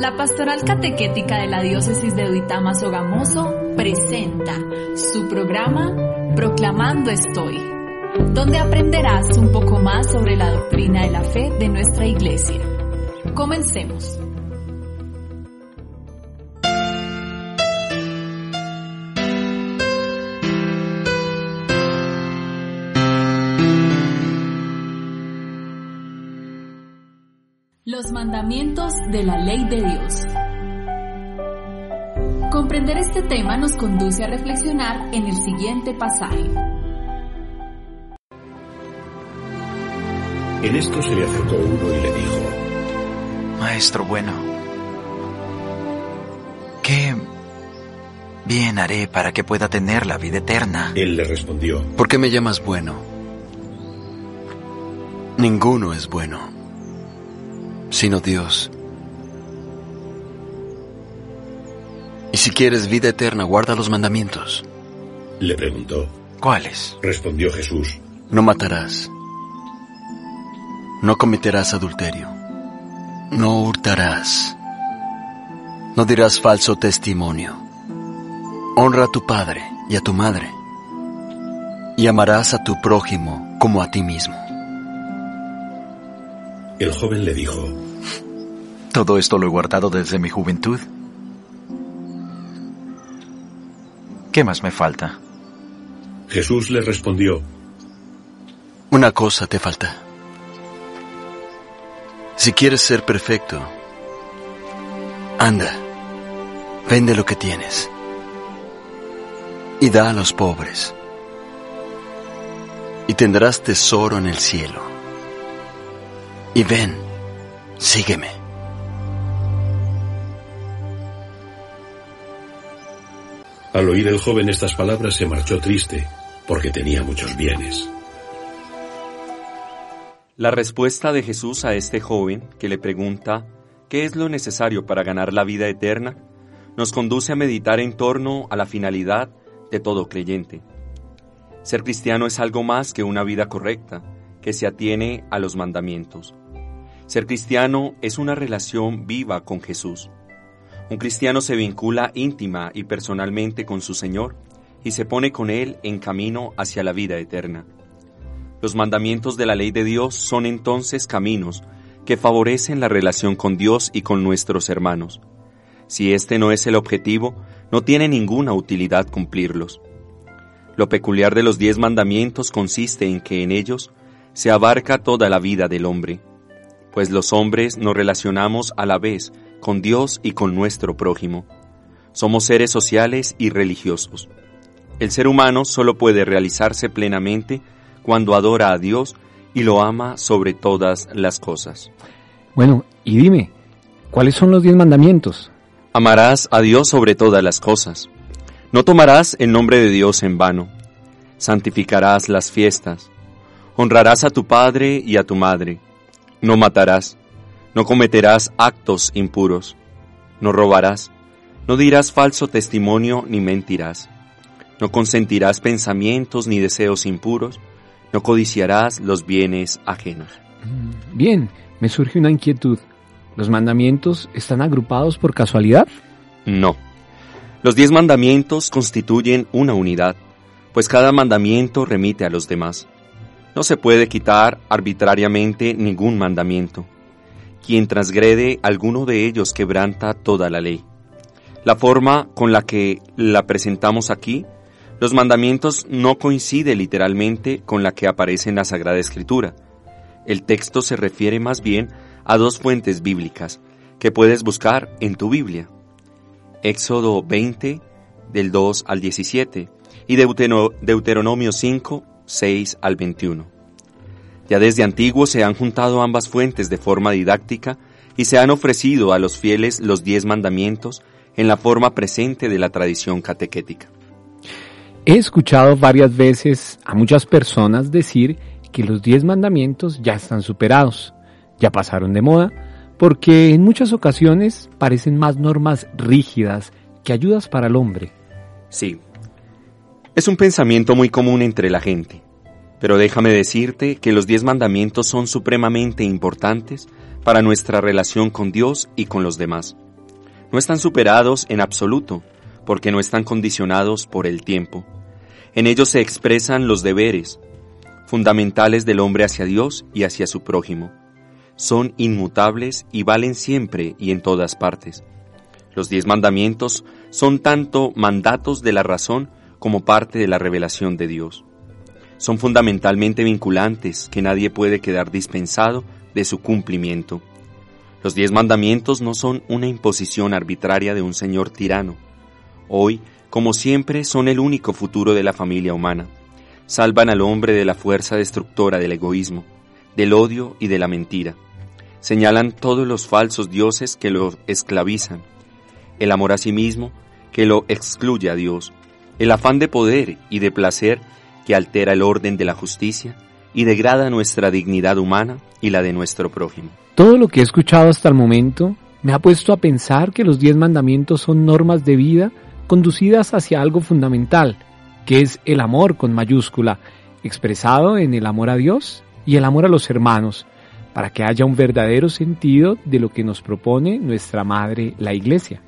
La Pastoral Catequética de la Diócesis de Duitama Sogamoso presenta su programa Proclamando Estoy, donde aprenderás un poco más sobre la doctrina de la fe de nuestra Iglesia. Comencemos. Los mandamientos de la ley de Dios. Comprender este tema nos conduce a reflexionar en el siguiente pasaje. En esto se le acercó uno y le dijo, Maestro bueno, ¿qué bien haré para que pueda tener la vida eterna? Él le respondió, ¿Por qué me llamas bueno? Ninguno es bueno, sino Dios. Y si quieres vida eterna, guarda los mandamientos. le preguntó. ¿Cuáles? Respondió Jesús, No matarás. No cometerás adulterio. No hurtarás. No dirás falso testimonio. Honra a tu padre y a tu madre. Y amarás a tu prójimo como a ti mismo. El joven le dijo, Todo esto lo he guardado desde mi juventud. ¿Qué más me falta? Jesús le respondió, Una cosa te falta. Si quieres ser perfecto, anda, vende lo que tienes y da a los pobres, y tendrás tesoro en el cielo. Y ven, sígueme. al oír el joven estas palabras se marchó triste, porque tenía muchos bienes. La respuesta de Jesús a este joven que le pregunta ¿qué es lo necesario para ganar la vida eterna? nos conduce a meditar en torno a la finalidad de todo creyente. Ser cristiano es algo más que una vida correcta, que se atiene a los mandamientos. Ser cristiano es una relación viva con Jesús. Un cristiano se vincula íntima y personalmente con su Señor y se pone con Él en camino hacia la vida eterna. Los mandamientos de la ley de Dios son entonces caminos que favorecen la relación con Dios y con nuestros hermanos. Si este no es el objetivo, no tiene ninguna utilidad cumplirlos. Lo peculiar de los diez mandamientos consiste en que en ellos se abarca toda la vida del hombre, pues los hombres nos relacionamos a la vez con Dios y con nuestro prójimo. Somos seres sociales y religiosos. El ser humano solo puede realizarse plenamente cuando adora a Dios y lo ama sobre todas las cosas. Bueno, y dime, ¿cuáles son los diez mandamientos? Amarás a Dios sobre todas las cosas. No tomarás el nombre de Dios en vano. Santificarás las fiestas. Honrarás a tu padre y a tu madre. No matarás. No cometerás actos impuros. No robarás. No dirás falso testimonio ni mentirás. No consentirás pensamientos ni deseos impuros. No codiciarás los bienes ajenos. Bien, me surge una inquietud. ¿Los mandamientos están agrupados por casualidad? No. Los diez mandamientos constituyen una unidad, pues cada mandamiento remite a los demás. No se puede quitar arbitrariamente ningún mandamiento. Quien transgrede alguno de ellos quebranta toda la ley. La forma con la que la presentamos aquí, los mandamientos no coincide literalmente con la que aparece en la Sagrada Escritura. El texto se refiere más bien a dos fuentes bíblicas que puedes buscar en tu Biblia. Éxodo 20, del 2 al 17, y Deutero- Deuteronomio 5, 6 al 21. Ya desde antiguo se han juntado ambas fuentes de forma didáctica y se han ofrecido a los fieles los diez mandamientos en la forma presente de la tradición catequética. He escuchado varias veces a muchas personas decir que los diez mandamientos ya están superados, ya pasaron de moda, porque en muchas ocasiones parecen más normas rígidas que ayudas para el hombre. Sí, es un pensamiento muy común entre la gente, pero déjame decirte que los diez mandamientos son supremamente importantes para nuestra relación con Dios y con los demás. No están superados en absoluto, porque no están condicionados por el tiempo. En ellos se expresan los deberes fundamentales del hombre hacia Dios y hacia su prójimo. Son inmutables y valen siempre y en todas partes. Los diez mandamientos son tanto mandatos de la razón como parte de la revelación de Dios. Son fundamentalmente vinculantes que nadie puede quedar dispensado de su cumplimiento. Los diez mandamientos no son una imposición arbitraria de un señor tirano. Hoy, como siempre, son el único futuro de la familia humana. Salvan al hombre de la fuerza destructora del egoísmo, del odio y de la mentira. Señalan todos los falsos dioses que lo esclavizan, el amor a sí mismo que lo excluye a Dios, el afán de poder y de placer que altera el orden de la justicia y degrada nuestra dignidad humana y la de nuestro prójimo. Todo lo que he escuchado hasta el momento me ha puesto a pensar que los diez mandamientos son normas de vida conducidas hacia algo fundamental, que es el amor con mayúscula, expresado en el amor a Dios y el amor a los hermanos, para que haya un verdadero sentido de lo que nos propone nuestra Madre, la Iglesia.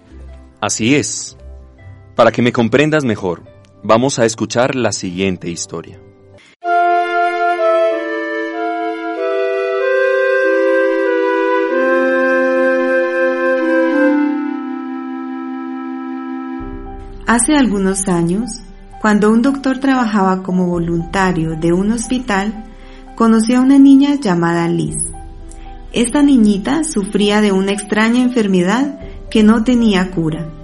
Así es. Para que me comprendas mejor, vamos a escuchar la siguiente historia. Hace algunos años, cuando un doctor trabajaba como voluntario de un hospital, conoció a una niña llamada Liz. Esta niñita sufría de una extraña enfermedad que no tenía cura.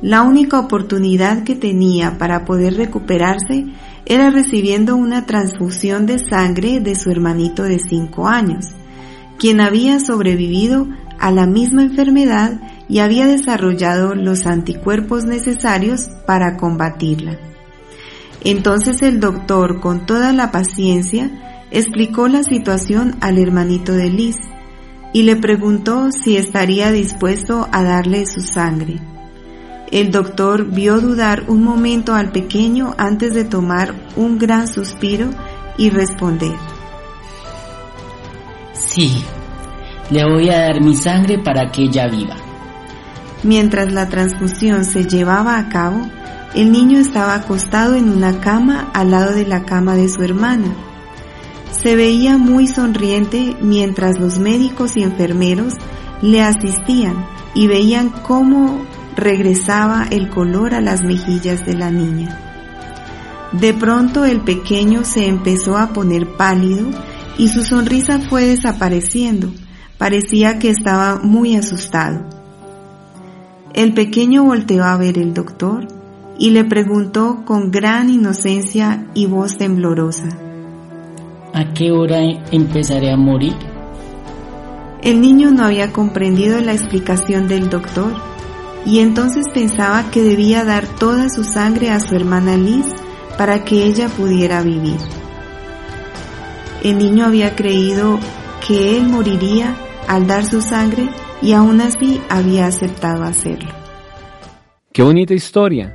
La única oportunidad que tenía para poder recuperarse era recibiendo una transfusión de sangre de su hermanito de 5 años, quien había sobrevivido a la misma enfermedad y había desarrollado los anticuerpos necesarios para combatirla. Entonces el doctor, con toda la paciencia, explicó la situación al hermanito de Liz y le preguntó si estaría dispuesto a darle su sangre. El doctor vio dudar un momento al pequeño antes de tomar un gran suspiro y responder. Sí, le voy a dar mi sangre para que ella viva. Mientras la transfusión se llevaba a cabo, el niño estaba acostado en una cama al lado de la cama de su hermana. Se veía muy sonriente mientras los médicos y enfermeros le asistían y veían cómo regresaba el color a las mejillas de la niña. De pronto el pequeño se empezó a poner pálido y su sonrisa fue desapareciendo. Parecía que estaba muy asustado. El pequeño volteó a ver el doctor y le preguntó con gran inocencia y voz temblorosa. ¿A qué hora empezaré a morir? El niño no había comprendido la explicación del doctor y entonces pensaba que debía dar toda su sangre a su hermana Liz para que ella pudiera vivir. El niño había creído que él moriría al dar su sangre y aún así había aceptado hacerlo. Qué bonita historia.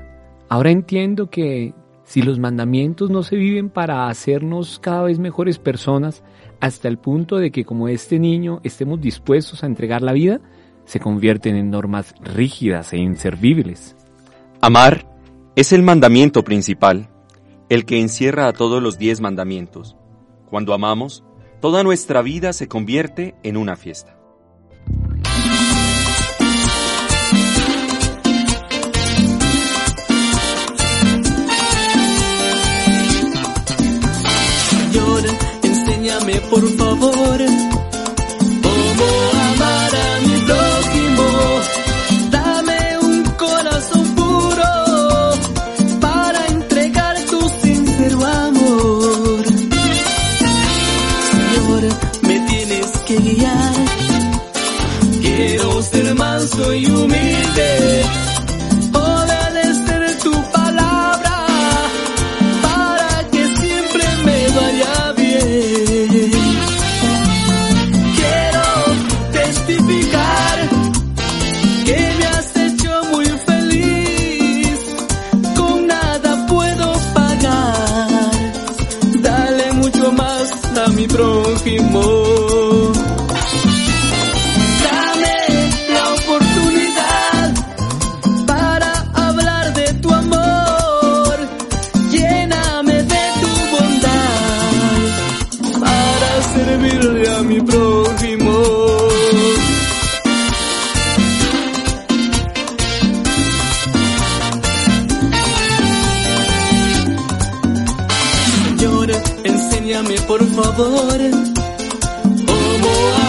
Ahora entiendo que si los mandamientos no se viven para hacernos cada vez mejores personas, hasta el punto de que como este niño estemos dispuestos a entregar la vida, se convierten en normas rígidas e inservibles. Amar es el mandamiento principal, el que encierra a todos los diez mandamientos. Cuando amamos, toda nuestra vida se convierte en una fiesta. por favor, humilde favor. ¿Cómo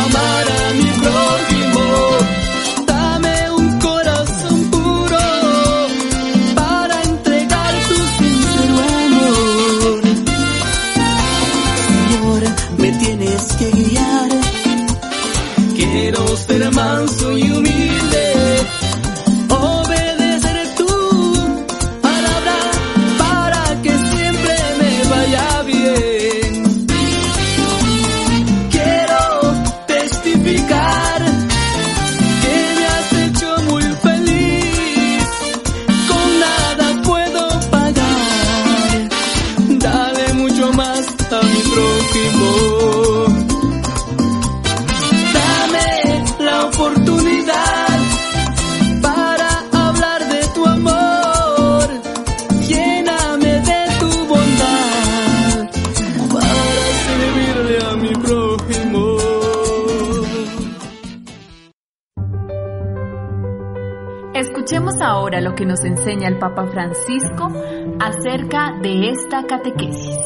Escuchemos ahora lo que nos enseña el Papa Francisco acerca de esta catequesis.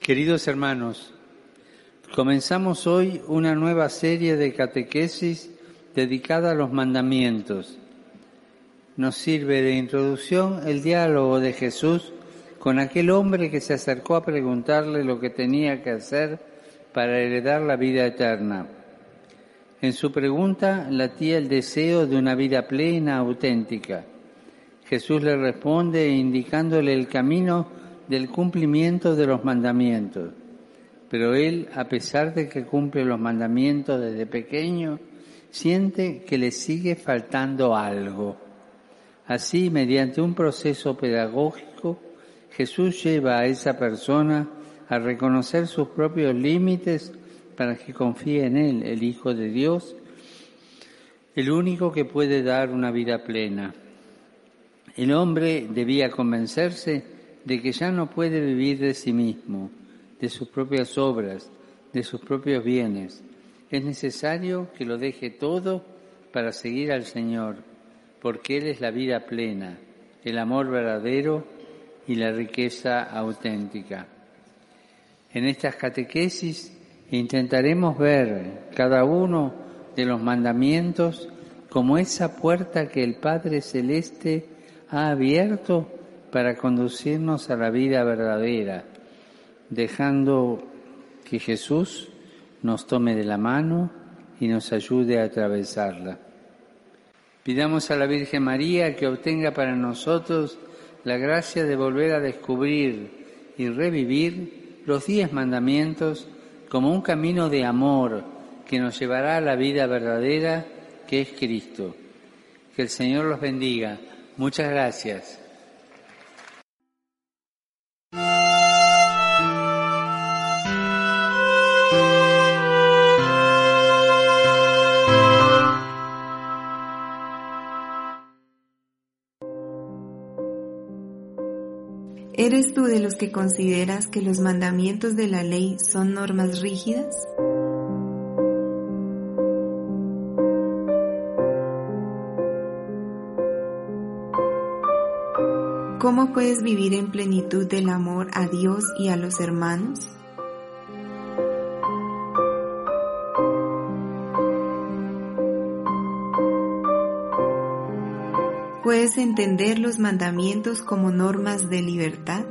Queridos hermanos, comenzamos hoy una nueva serie de catequesis dedicada a los mandamientos. Nos sirve de introducción el diálogo de Jesús con aquel hombre que se acercó a preguntarle lo que tenía que hacer para heredar la vida eterna. En su pregunta latía el deseo de una vida plena, auténtica. Jesús le responde indicándole el camino del cumplimiento de los mandamientos. Pero él, a pesar de que cumple los mandamientos desde pequeño, siente que le sigue faltando algo. Así, mediante un proceso pedagógico, Jesús lleva a esa persona a reconocer sus propios límites para que confíe en Él, el Hijo de Dios, el único que puede dar una vida plena. El hombre debía convencerse de que ya no puede vivir de sí mismo, de sus propias obras, de sus propios bienes. Es necesario que lo deje todo para seguir al Señor, porque Él es la vida plena, el amor verdadero y la riqueza auténtica. En estas catequesis intentaremos ver cada uno de los mandamientos como esa puerta que el Padre Celeste ha abierto para conducirnos a la vida verdadera, dejando que Jesús nos tome de la mano y nos ayude a atravesarla. Pidamos a la Virgen María que obtenga para nosotros la gracia de volver a descubrir y revivir los diez mandamientos como un camino de amor que nos llevará a la vida verdadera que es Cristo. Que el Señor los bendiga. Muchas gracias. De los que consideras que los mandamientos de la ley son normas rígidas? ¿Cómo puedes vivir en plenitud del amor a Dios y a los hermanos? ¿Puedes entender los mandamientos como normas de libertad?